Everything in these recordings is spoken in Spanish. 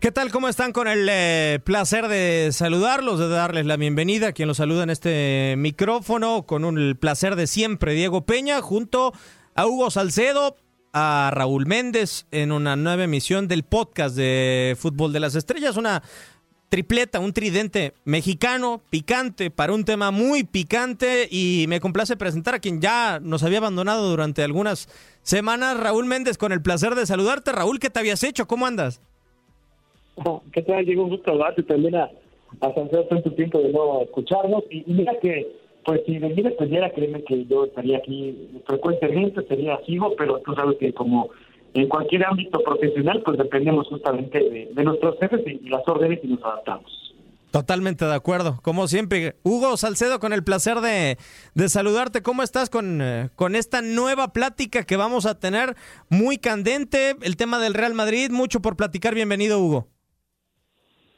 ¿Qué tal? ¿Cómo están? Con el eh, placer de saludarlos, de darles la bienvenida. a Quien los saluda en este micrófono, con un, el placer de siempre, Diego Peña, junto a Hugo Salcedo, a Raúl Méndez, en una nueva emisión del podcast de Fútbol de las Estrellas. Una tripleta, un tridente mexicano, picante, para un tema muy picante. Y me complace presentar a quien ya nos había abandonado durante algunas semanas, Raúl Méndez, con el placer de saludarte. Raúl, ¿qué te habías hecho? ¿Cómo andas? ¿Qué tal? Llegó un gusto hablarte también a, a tanto tiempo de no escucharnos. Y, mira que, pues si me dependiera, créeme que yo estaría aquí frecuentemente, sería sigo, pero tú sabes que como en cualquier ámbito profesional, pues dependemos justamente de, nuestros jefes y, las órdenes y nos adaptamos. Totalmente de acuerdo, como siempre. Hugo Salcedo, con el placer de, saludarte. ¿Cómo estás eh, con esta nueva plática que vamos a tener muy candente? El tema del Real Madrid, mucho por platicar. Bienvenido, Hugo.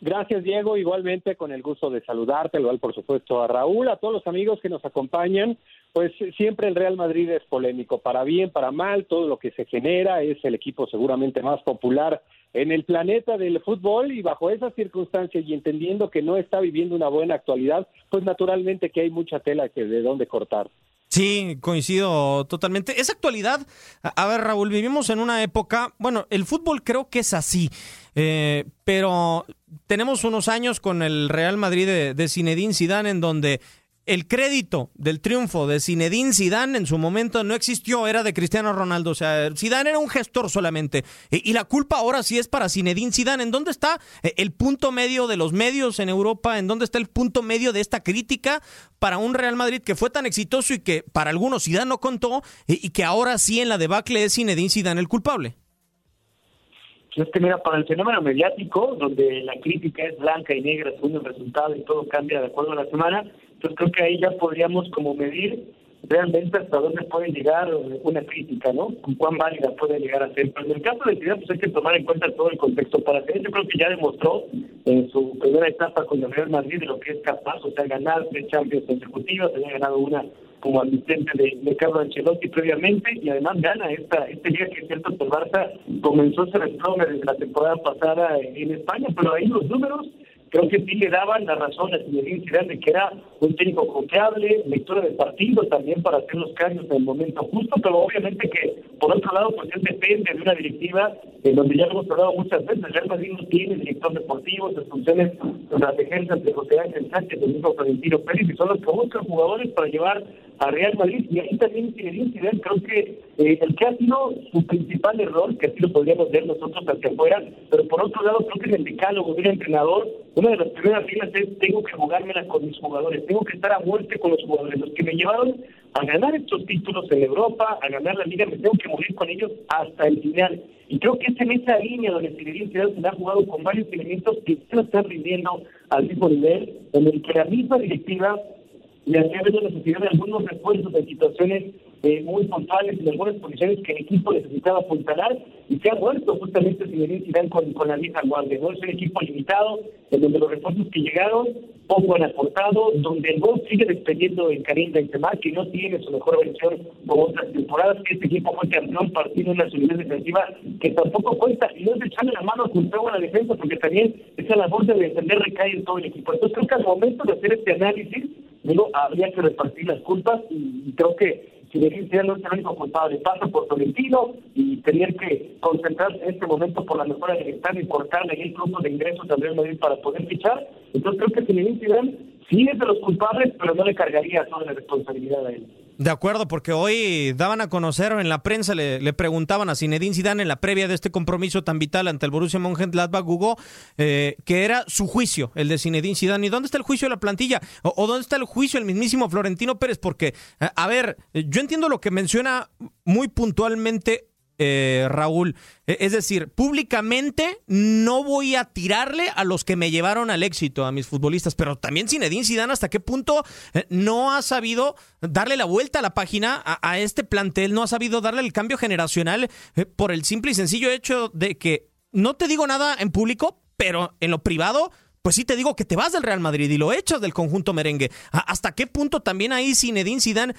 Gracias, Diego. Igualmente, con el gusto de saludarte, igual, por supuesto, a Raúl, a todos los amigos que nos acompañan. Pues siempre el Real Madrid es polémico, para bien, para mal, todo lo que se genera es el equipo seguramente más popular en el planeta del fútbol y bajo esas circunstancias y entendiendo que no está viviendo una buena actualidad, pues naturalmente que hay mucha tela que de dónde cortar. Sí, coincido totalmente. Esa actualidad, a ver Raúl, vivimos en una época, bueno, el fútbol creo que es así, eh, pero tenemos unos años con el Real Madrid de, de Zinedine Zidane en donde el crédito del triunfo de Zinedine Zidane en su momento no existió, era de Cristiano Ronaldo, o sea, Zidane era un gestor solamente. Y, y la culpa ahora sí es para Zinedine Zidane. ¿En dónde está eh, el punto medio de los medios en Europa? ¿En dónde está el punto medio de esta crítica para un Real Madrid que fue tan exitoso y que para algunos Zidane no contó y, y que ahora sí en la debacle es Zinedine Zidane el culpable? Es que mira, para el fenómeno mediático, donde la crítica es blanca y negra según el resultado y todo cambia de acuerdo a la semana, entonces creo que ahí ya podríamos como medir realmente hasta dónde puede llegar una crítica, ¿no? Con cuán válida puede llegar a ser. Pero en el caso de Zidane, pues hay que tomar en cuenta todo el contexto. Para hacer yo creo que ya demostró en su primera etapa con el Real Madrid de lo que es capaz, o sea, ganar tres Champions consecutivas, había ganado una como asistente de, de Carlo Ancelotti previamente y además gana esta este día que es cierto que Barça comenzó a ser desde la temporada pasada en España, pero ahí los números creo que sí le daban la razón a Zinedine Zidane de que era un técnico confiable, lectura de partido también para hacer los cambios en el momento justo, pero obviamente que por otro lado pues él depende de una directiva en donde ya lo hemos hablado muchas veces, Real Madrid no tiene director deportivo, sus funciones las ejercen entre José Ángel Sánchez el mismo Florentino Pérez y son los que buscan jugadores para llevar a Real Madrid y ahí también Zinedine Zidane creo que eh, el que ha sido su principal error, que así lo podríamos ver nosotros hacia afuera, pero por otro lado creo que en el decálogo de un entrenador una de las primeras reglas es tengo que jugármela con mis jugadores, tengo que estar a muerte con los jugadores, los que me llevaron a ganar estos títulos en Europa, a ganar la liga, me tengo que morir con ellos hasta el final. Y creo que es en esa línea donde Zinedine Zidane se ha jugado con varios elementos que no están rindiendo al mismo nivel, en el que la misma directiva le hacía ver la necesidad de algunos refuerzos en situaciones eh, muy puntuales en algunas posiciones que el equipo necesitaba apuntalar y se ha muerto justamente Zinedine Zidane con, con la vieja guardia. ¿no? Es un equipo limitado, en donde los refuerzos que llegaron poco han aportado, donde el gol sigue dependiendo en Karim Benzema, que no tiene su mejor versión como otras temporadas, este equipo fue campeón partido una solidez defensiva que tampoco cuenta, y no es de echarle la mano con a la defensa, porque también esa labor de defender recae en todo el equipo. Entonces creo que al momento de hacer este análisis, digo, habría que repartir las culpas y creo que si le ser el único culpable, pasa por Tolentino y tener que concentrarse en este momento por la mejora del estado y cortarle el flujo de ingresos al Real Madrid para poder fichar. Entonces creo que Zinedine Zidane sí es de los culpables, pero no le cargaría toda la responsabilidad a él. De acuerdo, porque hoy daban a conocer en la prensa, le, le, preguntaban a Zinedine Zidane en la previa de este compromiso tan vital ante el Borussia Mönchengladbach, Hugo, eh, que era su juicio, el de Zinedine Zidane. ¿Y dónde está el juicio de la plantilla? ¿O, o dónde está el juicio del mismísimo Florentino Pérez? Porque, a ver, yo entiendo lo que menciona muy puntualmente eh, Raúl. E, es decir, públicamente no voy a tirarle a los que me llevaron al éxito, a mis futbolistas, pero también Zinedine Zidane, ¿hasta qué punto eh, no ha sabido darle la vuelta a la página a, este plantel? No ha sabido darle el cambio generacional eh, por el simple y sencillo hecho de que no te digo nada en público, pero en lo privado pues sí te digo que te vas del Real Madrid y lo echas del conjunto merengue. ¿Hasta qué punto también ahí Zinedine Zidane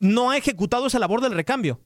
no ha ejecutado esa labor del recambio?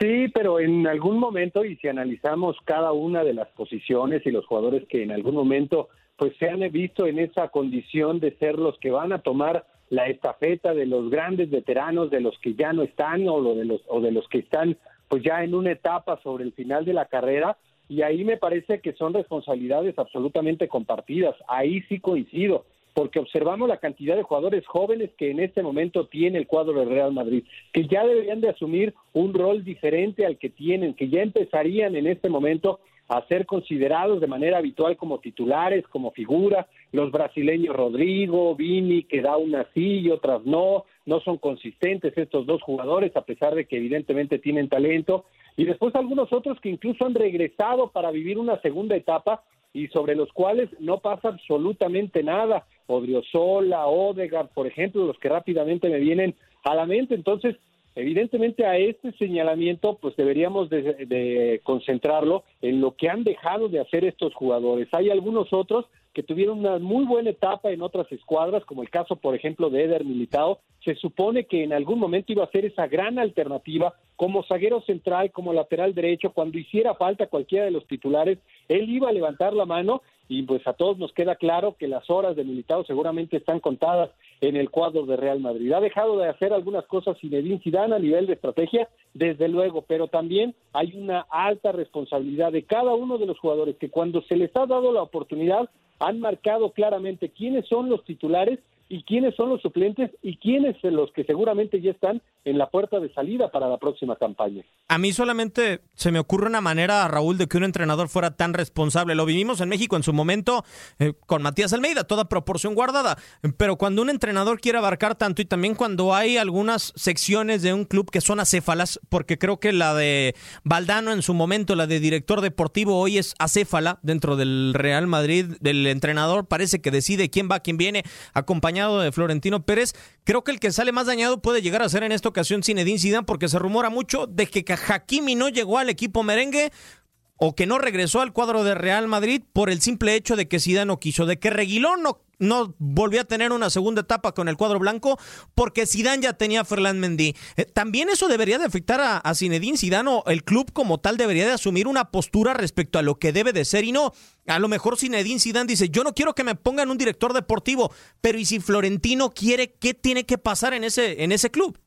Sí, pero en algún momento, y si analizamos cada una de las posiciones y los jugadores que en algún momento pues se han visto en esa condición de ser los que van a tomar la estafeta de los grandes veteranos, de los que ya no están o, de los, o de los que están pues ya en una etapa sobre el final de la carrera, y ahí me parece que son responsabilidades absolutamente compartidas. Ahí sí coincido porque observamos la cantidad de jugadores jóvenes que en este momento tiene el cuadro del Real Madrid, que ya deberían de asumir un rol diferente al que tienen, que ya empezarían en este momento a ser considerados de manera habitual como titulares, como figura. Los brasileños Rodrigo, Vini, que da unas sí y otras no, no son consistentes estos dos jugadores, a pesar de que evidentemente tienen talento. Y después algunos otros que incluso han regresado para vivir una segunda etapa y sobre los cuales no pasa absolutamente nada. Odriozola, Odegaard, por ejemplo, los que rápidamente me vienen a la mente. Entonces, evidentemente a este señalamiento, pues deberíamos de, concentrarlo en lo que han dejado de hacer estos jugadores. Hay algunos otros que tuvieron una muy buena etapa en otras escuadras, como el caso, por ejemplo, de Eder Militao. Se supone que en algún momento iba a ser esa gran alternativa como zaguero central, como lateral derecho, cuando hiciera falta cualquiera de los titulares, él iba a levantar la mano y pues a todos nos queda claro que las horas de Militao seguramente están contadas en el cuadro de Real Madrid. Ha dejado de hacer algunas cosas Zinedine Zidane a nivel de estrategia, desde luego, pero también hay una alta responsabilidad de cada uno de los jugadores que cuando se les ha dado la oportunidad han marcado claramente quiénes son los titulares y quiénes son los suplentes y quiénes los que seguramente ya están en la puerta de salida para la próxima campaña. A mí solamente se me ocurre una manera, Raúl, de que un entrenador fuera tan responsable. Lo vivimos en México en su momento eh, con Matías Almeida, toda proporción guardada. Pero cuando un entrenador quiere abarcar tanto y también cuando hay algunas secciones de un club que son acéfalas, porque creo que la de Valdano en su momento, la de director deportivo, hoy es acéfala dentro del Real Madrid, del entrenador, parece que decide quién va, quién viene, acompañado de Florentino Pérez. Creo que el que sale más dañado puede llegar a ser en esta ocasión Zinedine Zidane porque se rumora mucho de que Hakimi no llegó al equipo merengue o que no regresó al cuadro de Real Madrid por el simple hecho de que Zidane no quiso, de que Reguilón no, no volvió a tener una segunda etapa con el cuadro blanco porque Zidane ya tenía a Ferland Mendy. Eh, también eso debería de afectar a, a Zinedine Zidane o el club como tal debería de asumir una postura respecto a lo que debe de ser y no. A lo mejor Zinedine Zidane dice, yo no quiero que me pongan un director deportivo, pero ¿y si Florentino quiere, qué tiene que pasar en ese, en ese club?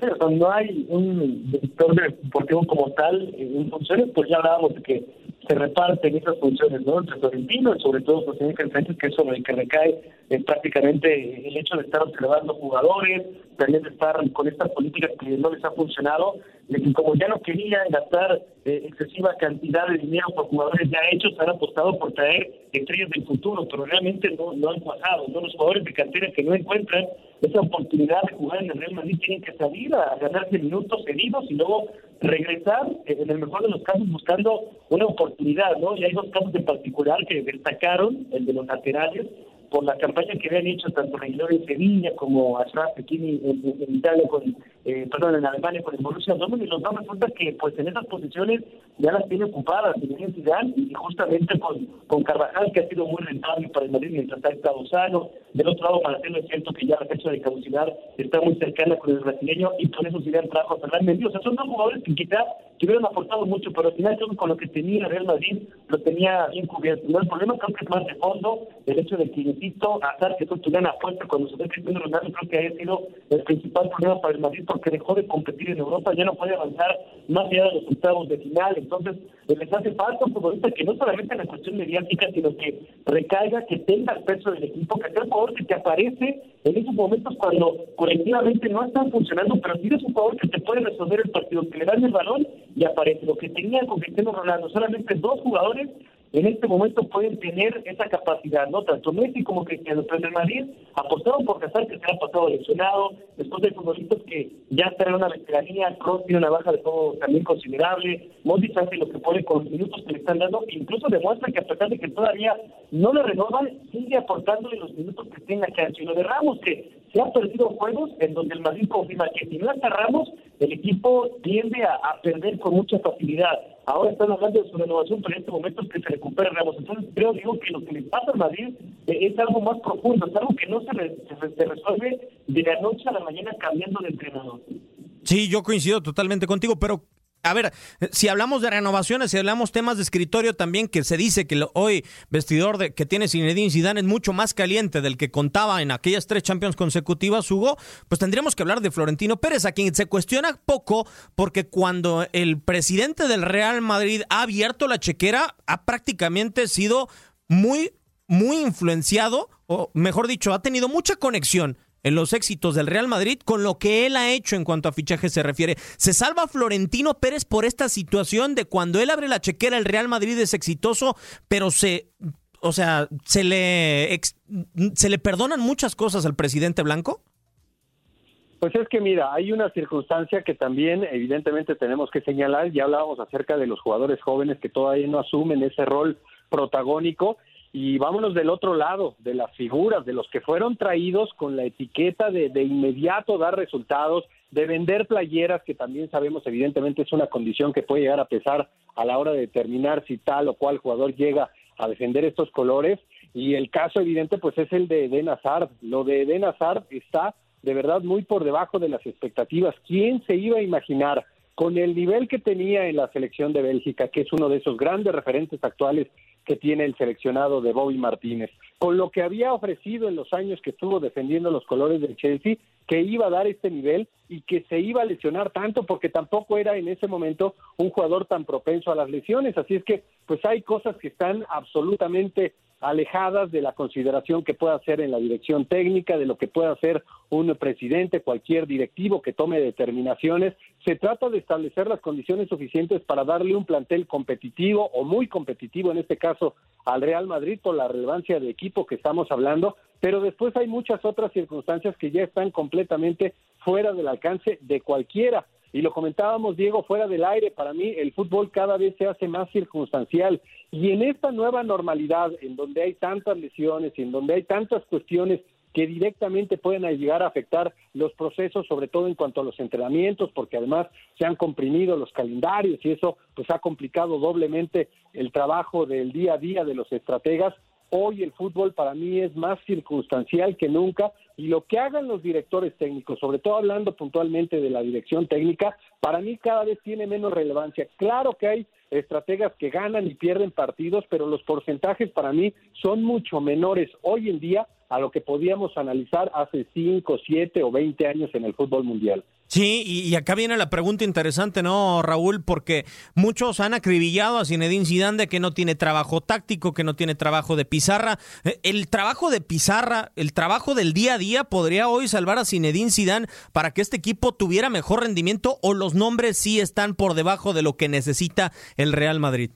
Pero no hay un director deportivo como tal en funciones, pues ya hablábamos de que se reparten esas funciones, ¿no? Entre Florentino y sobre todo José Miguel Sánchez, que es sobre el que recae es prácticamente el hecho de estar observando jugadores, también de estar con estas políticas que no les ha funcionado, de que como ya no querían gastar eh, excesiva cantidad de dinero por jugadores ya hechos, han apostado por traer estrellas del futuro, pero realmente no, no han pasado, ¿no? Los jugadores de cantera que no encuentran esa oportunidad de jugar en el Real Madrid tienen que salir a ganarse minutos seguidos y luego regresar, eh, en el mejor de los casos, buscando una oportunidad, ¿no? Y hay dos casos en particular que destacaron, el de los laterales, por la campaña que habían hecho tanto Reguilor en Sevilla como Ashraf Hakimi en, en, Italia con, eh, perdón, en Alemania con el Borussia Dortmund y los dos resulta que pues en esas posiciones ya las tiene ocupadas en Zidane y justamente con, con Carvajal que ha sido muy rentable para el Madrid mientras ha estado sano. Del otro lado para hacerlo es cierto que ya la fecha de caducidad está muy cercana con el brasileño y por eso Zidane trajo a Fernández o sea son dos jugadores que quizá que hubieran aportado mucho pero al final con lo que tenía Real Madrid lo tenía bien cubierto. No el problema creo que es más de fondo el hecho de que hacer que tuvieran a fuerza cuando se ve Cristiano Ronaldo creo que haya sido el principal problema para el Madrid porque dejó de competir en Europa, ya no puede avanzar más allá de los octavos de final. Entonces, les hace falta un futbolista que no solamente en la cuestión mediática, sino que recaiga, que tenga el peso del equipo, que sea un jugador que te aparece en esos momentos cuando colectivamente no están funcionando, pero si eres un jugador que te puede resolver el partido, que le dan el balón y aparece. Lo que tenía con Cristiano Ronaldo, solamente dos jugadores en este momento pueden tener esa capacidad, ¿no? Tanto Messi como Cristiano, en Madrid apostaron por Casar que se ha pasado lesionado, después de futbolistas que ya están en una veteranía, Cross tiene una baja de todo también considerable, Modric hace lo que puede con los minutos que le están dando, incluso demuestra que a pesar de que todavía no le renovan, sigue aportándole los minutos que tenga que hacer. lo de Ramos, que se ha perdido juegos en donde el Madrid confirma que si no está Ramos, el equipo tiende a, perder con mucha facilidad. Ahora están hablando de su renovación, pero en este momento es que se recupere Ramos. Entonces creo digo que lo que le pasa al Madrid eh, es algo más profundo, es algo que no se, se resuelve de la noche a la mañana cambiando de entrenador. Sí, yo coincido totalmente contigo, pero a ver, si hablamos de renovaciones, si hablamos temas de escritorio también, que se dice que hoy vestidor de, que tiene Zinedine Zidane es mucho más caliente del que contaba en aquellas tres Champions consecutivas, Hugo, pues tendríamos que hablar de Florentino Pérez, a quien se cuestiona poco, porque cuando el presidente del Real Madrid ha abierto la chequera, ha prácticamente sido muy, muy influenciado, o mejor dicho, ha tenido mucha conexión en los éxitos del Real Madrid con lo que él ha hecho en cuanto a fichaje se refiere. ¿Se salva Florentino Pérez por esta situación de cuando él abre la chequera el Real Madrid es exitoso, pero se o sea, se le se le perdonan muchas cosas al presidente Blanco? Pues es que mira, hay una circunstancia que también evidentemente tenemos que señalar, ya hablábamos acerca de los jugadores jóvenes que todavía no asumen ese rol protagónico y vámonos del otro lado, de las figuras, de los que fueron traídos con la etiqueta de, de inmediato dar resultados, de vender playeras, que también sabemos evidentemente es una condición que puede llegar a pesar a la hora de determinar si tal o cual jugador llega a defender estos colores. Y el caso evidente pues es el de Eden Hazard. Lo de Eden Hazard está de verdad muy por debajo de las expectativas. ¿Quién se iba a imaginar con el nivel que tenía en la selección de Bélgica, que es uno de esos grandes referentes actuales que tiene el seleccionado de Bobby Martínez, con lo que había ofrecido en los años que estuvo defendiendo los colores del Chelsea, que iba a dar este nivel y que se iba a lesionar tanto porque tampoco era en ese momento un jugador tan propenso a las lesiones. Así es que pues hay cosas que están absolutamente alejadas de la consideración que pueda hacer en la dirección técnica, de lo que pueda hacer un presidente, cualquier directivo que tome determinaciones. Se trata de establecer las condiciones suficientes para darle un plantel competitivo o muy competitivo, en este caso al Real Madrid, por la relevancia de equipo que estamos hablando, pero después hay muchas otras circunstancias que ya están completamente fuera del alcance de cualquiera. Y lo comentábamos, Diego, fuera del aire, para mí el fútbol cada vez se hace más circunstancial. Y en esta nueva normalidad, en donde hay tantas lesiones y en donde hay tantas cuestiones que directamente pueden llegar a afectar los procesos, sobre todo en cuanto a los entrenamientos, porque además se han comprimido los calendarios y eso pues ha complicado doblemente el trabajo del día a día de los estrategas. Hoy el fútbol para mí es más circunstancial que nunca y lo que hagan los directores técnicos, sobre todo hablando puntualmente de la dirección técnica, para mí cada vez tiene menos relevancia. Claro que hay estrategas que ganan y pierden partidos, pero los porcentajes para mí son mucho menores hoy en día a lo que podíamos analizar hace 5, 7 o 20 años en el fútbol mundial. Sí, y, acá viene la pregunta interesante, ¿no, Raúl? Porque muchos han acribillado a Zinedine Zidane de que no tiene trabajo táctico, que no tiene trabajo de pizarra. Eh, el trabajo de pizarra, el trabajo del día a día podría hoy salvar a Zinedine Zidane para que este equipo tuviera mejor rendimiento o los nombres sí están por debajo de lo que necesita el Real Madrid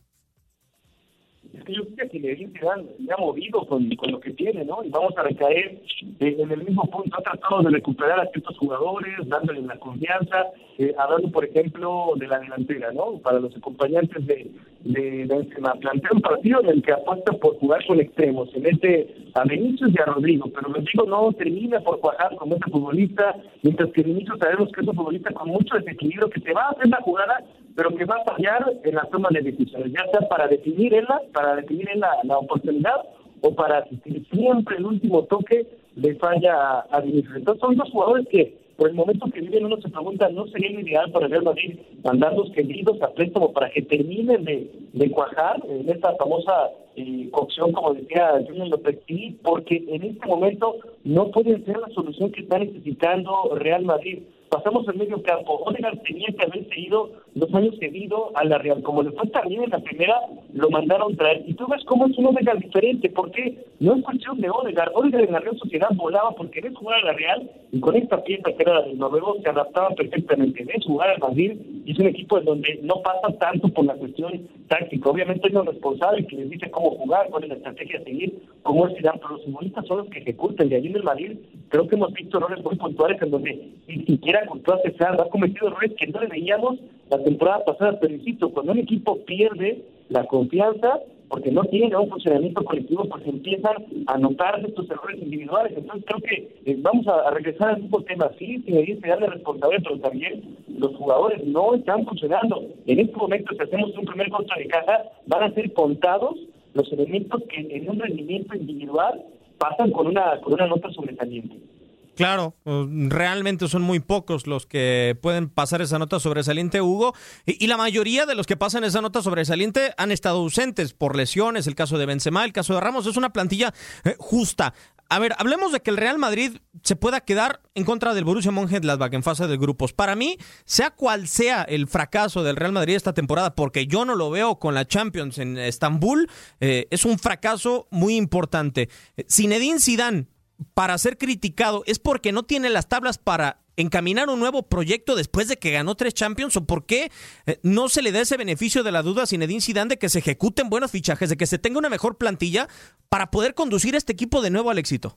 es que yo creo que le ha movido con, con, lo que tiene, ¿no? Y vamos a recaer en el mismo punto. Ha tratado de recuperar a ciertos jugadores, dándoles la confianza, eh, hablando, por ejemplo, de la delantera, ¿no? Para los acompañantes de, de Benzema. Plantea un partido en el que apuesta por jugar con extremos. Se mete a Benítez y a Rodrigo, pero Rodrigo no termina por cuajar como ese futbolista, mientras que Benítez sabemos que es un futbolista con mucho desequilibrio que te va a hacer la jugada pero que va a fallar en la toma de decisiones, ya sea para definir en la, para definir en la, oportunidad o para asistir. Siempre el último toque le falla a, a Entonces son dos jugadores que por el momento que viven uno se pregunta, ¿no sería lo ideal para Real Madrid mandarlos queridos a préstamo para que terminen de, de cuajar en esta famosa eh, cocción, como decía Junior Lopetegui? Porque en este momento no pueden ser la solución que está necesitando Real Madrid pasamos al medio campo. Odegaard tenía que haber seguido dos años seguido a la Real. Como le fue también en la primera, lo mandaron traer. Y tú ves cómo es un Odegaard diferente, porque no es cuestión de Odegaard. Odegaard en la Real Sociedad volaba porque querer jugar a la Real y con esta pieza que era del noruego se adaptaba perfectamente. Ves jugar al Madrid y es un equipo en donde no pasa tanto por la cuestión táctica. Obviamente hay un responsable que les dice cómo jugar, cuál es la estrategia a seguir, cómo es pero los futbolistas son los que ejecutan. Y allí en el Madrid creo que hemos visto errores muy puntuales en donde ni siquiera Courtois se ha cometido errores que no le veíamos la temporada pasada. Pero insisto, cuando un equipo pierde la confianza, porque no tiene un funcionamiento colectivo, pues empiezan a notar estos errores individuales. Entonces creo que eh, vamos a, regresar al mismo tema, sí, sin medir darle responsabilidad, pero también los jugadores no están funcionando. En este momento, si hacemos un primer contra de caja, van a ser contados los elementos que en un rendimiento individual pasan con una, con una nota sobresaliente. Claro, pues, realmente son muy pocos los que pueden pasar esa nota sobresaliente, Hugo, y, la mayoría de los que pasan esa nota sobresaliente han estado ausentes por lesiones, el caso de Benzema, el caso de Ramos, es una plantilla eh, justa. A ver, hablemos de que el Real Madrid se pueda quedar en contra del Borussia Mönchengladbach en fase de grupos. Para mí, sea cual sea el fracaso del Real Madrid esta temporada, porque yo no lo veo con la Champions en Estambul, eh, es un fracaso muy importante. Zinedine Zidane para ser criticado es porque no tiene las tablas para encaminar un nuevo proyecto después de que ganó tres Champions o por qué eh, no se le da ese beneficio de la duda a Zinedine Zidane de que se ejecuten buenos fichajes, de que se tenga una mejor plantilla para poder conducir este equipo de nuevo al éxito.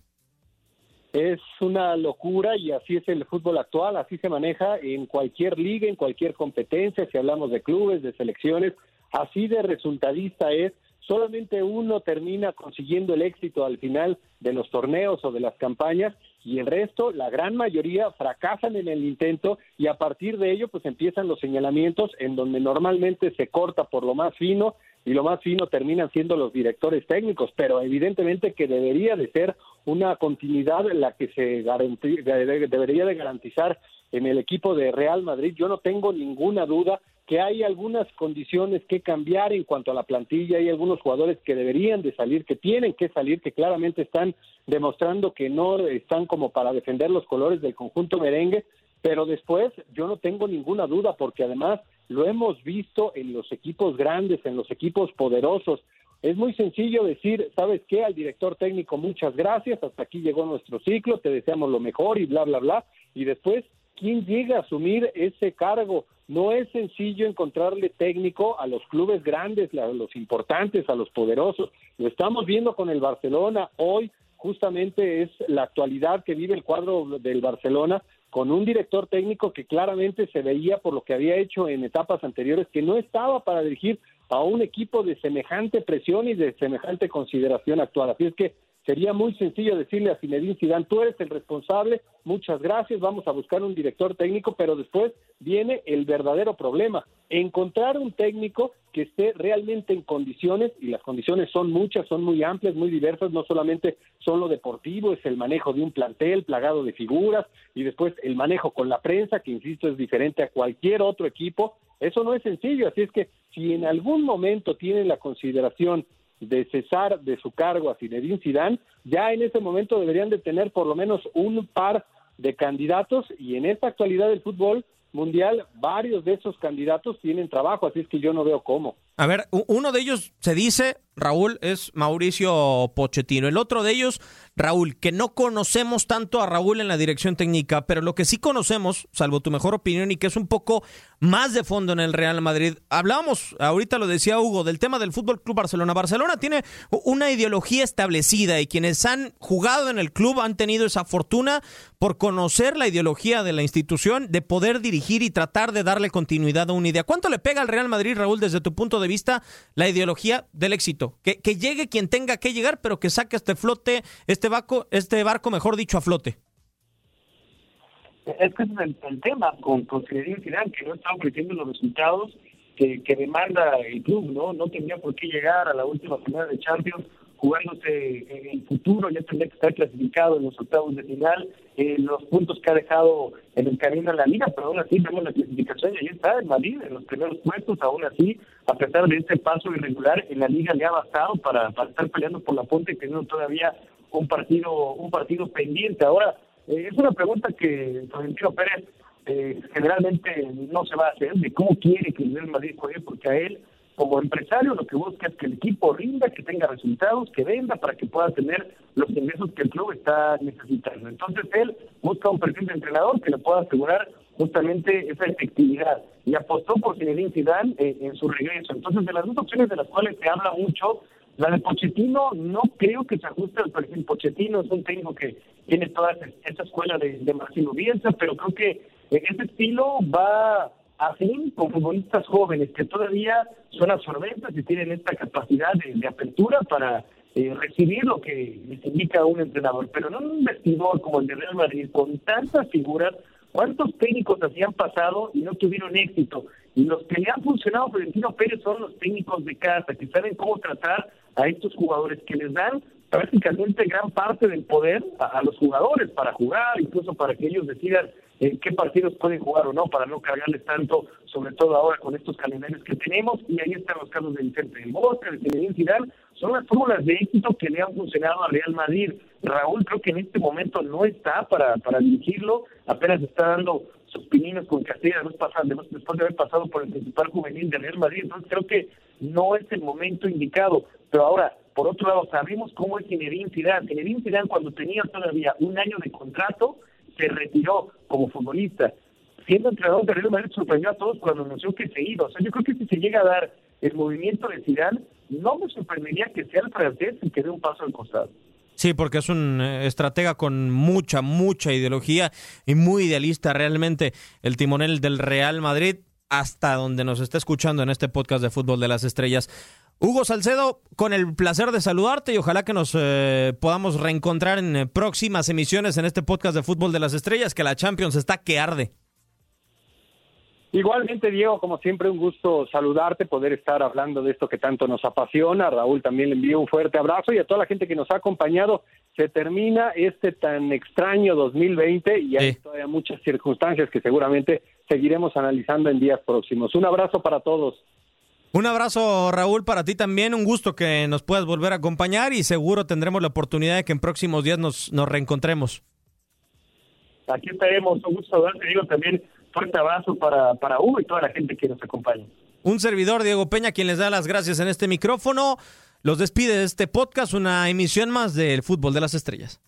Es una locura y así es el fútbol actual, así se maneja en cualquier liga, en cualquier competencia, si hablamos de clubes, de selecciones, así de resultadista es solamente uno termina consiguiendo el éxito al final de los torneos o de las campañas y el resto, la gran mayoría, fracasan en el intento y a partir de ello pues empiezan los señalamientos en donde normalmente se corta por lo más fino y lo más fino terminan siendo los directores técnicos, pero evidentemente que debería de ser una continuidad en la que se debería de garantizar en el equipo de Real Madrid. Yo no tengo ninguna duda que hay algunas condiciones que cambiar en cuanto a la plantilla, hay algunos jugadores que deberían de salir, que tienen que salir, que claramente están demostrando que no están como para defender los colores del conjunto merengue, pero después yo no tengo ninguna duda porque además lo hemos visto en los equipos grandes, en los equipos poderosos. Es muy sencillo decir, ¿sabes qué? Al director técnico, muchas gracias, hasta aquí llegó nuestro ciclo, te deseamos lo mejor y bla, bla, bla. Y después, ¿quién llega a asumir ese cargo? No es sencillo encontrarle técnico a los clubes grandes, a los importantes, a los poderosos. Lo estamos viendo con el Barcelona. Hoy justamente es la actualidad que vive el cuadro del Barcelona con un director técnico que claramente se veía por lo que había hecho en etapas anteriores que no estaba para dirigir a un equipo de semejante presión y de semejante consideración actual. Así es que Sería muy sencillo decirle a Zinedine Zidane, tú eres el responsable, muchas gracias, vamos a buscar un director técnico, pero después viene el verdadero problema, encontrar un técnico que esté realmente en condiciones, y las condiciones son muchas, son muy amplias, muy diversas, no solamente son lo deportivo, es el manejo de un plantel plagado de figuras, y después el manejo con la prensa, que insisto es diferente a cualquier otro equipo, eso no es sencillo, así es que si en algún momento tienen la consideración de cesar de su cargo a Zinedine Zidane, ya en ese momento deberían de tener por lo menos un par de candidatos y en esta actualidad del fútbol mundial varios de esos candidatos tienen trabajo, así es que yo no veo cómo. A ver, uno de ellos se dice, Raúl, es Mauricio Pochettino. El otro de ellos, Raúl, que no conocemos tanto a Raúl en la dirección técnica, pero lo que sí conocemos, salvo tu mejor opinión, y que es un poco más de fondo en el Real Madrid. Hablábamos, ahorita lo decía Hugo, del tema del Fútbol Club Barcelona. Barcelona tiene una ideología establecida y quienes han jugado en el club han tenido esa fortuna por conocer la ideología de la institución, de poder dirigir y tratar de darle continuidad a una idea. ¿Cuánto le pega al Real Madrid, Raúl, desde tu punto de vista, la ideología del éxito? Que, que llegue quien tenga que llegar, pero que saque este flote, este barco, este barco, mejor dicho, a flote. Es que es el, tema con, con Zinedine que no está ofreciendo los resultados que, que demanda el club, ¿no? No tendría por qué llegar a la última final de Champions jugándose en el futuro, ya tendría que estar clasificado en los octavos de final, eh, los puntos que ha dejado en el camino de la liga, pero aún así vemos la clasificación y ahí está el Madrid en los primeros puestos, aún así, a pesar de este paso irregular, en la liga le ha bastado para, para estar peleando por la punta y teniendo todavía un partido un partido pendiente. Ahora, eh, es una pregunta que Florentino Pérez eh, generalmente no se va a hacer, de cómo quiere que el Madrid juegue, porque a él como empresario lo que busca es que el equipo rinda, que tenga resultados, que venda para que pueda tener los ingresos que el club está necesitando. Entonces él busca un perfil de entrenador que le pueda asegurar justamente esa efectividad y apostó por Zinedine Zidane eh, en su regreso. Entonces, de las dos opciones de las cuales se habla mucho, la de Pochettino no creo que se ajuste al perfil. Pochettino es un técnico que tiene toda esa escuela de, de Marcelo Bielsa, pero creo que ese estilo va así con futbolistas jóvenes que todavía son absorbentes y tienen esta capacidad de, apertura para eh, recibir lo que les indica un entrenador. Pero no un vestidor como el de Real Madrid, con tantas figuras, ¿cuántos técnicos así pasado y no tuvieron éxito? Y los que le han funcionado Florentino Pérez son los técnicos de casa, que saben cómo tratar a estos jugadores, que les dan prácticamente gran parte del poder a los jugadores para jugar, incluso para que ellos decidan eh, qué partidos pueden jugar o no para no cargarles tanto, sobre todo ahora con estos calendarios que tenemos. Y ahí están los casos de Vicente del Bosque, de Zinedine Zidane. Son las fórmulas de éxito que le han funcionado a Real Madrid. Raúl creo que en este momento no está para, para dirigirlo, apenas está dando sus pininos con Castilla después de haber pasado por el principal juvenil de Real Madrid. Entonces creo que no es el momento indicado. Pero ahora, por otro lado, sabemos cómo es Zinedine Zidane. Zinedine Zidane cuando tenía todavía un año de contrato, se retiró como futbolista. Siendo entrenador de Real Madrid sorprendió a todos cuando anunció que se iba. O sea, yo creo que si se llega a dar el movimiento de Zidane, no me sorprendería que sea el francés y que dé un paso al costado. Sí, porque es un eh, estratega con mucha, mucha ideología y muy idealista realmente el timonel del Real Madrid hasta donde nos está escuchando en este podcast de Fútbol de las Estrellas. Hugo Salcedo, con el placer de saludarte y ojalá que nos eh, podamos reencontrar en eh, próximas emisiones en este podcast de Fútbol de las Estrellas, que la Champions está que arde. Igualmente, Diego, como siempre, un gusto saludarte, poder estar hablando de esto que tanto nos apasiona. Raúl también le envío un fuerte abrazo y a toda la gente que nos ha acompañado. Se termina este tan extraño 2020 y hay todavía muchas circunstancias que seguramente seguiremos analizando en días próximos. Un abrazo para todos. Un abrazo, Raúl, para ti también. Un gusto que nos puedas volver a acompañar y seguro tendremos la oportunidad de que en próximos días nos, nos reencontremos. Aquí estaremos. Un gusto saludarte, digo también. Fuerte abrazo para, para Hugo y toda la gente que nos acompaña. Un servidor, Diego Peña, quien les da las gracias en este micrófono. Los despide de este podcast, una emisión más del Fútbol de las Estrellas.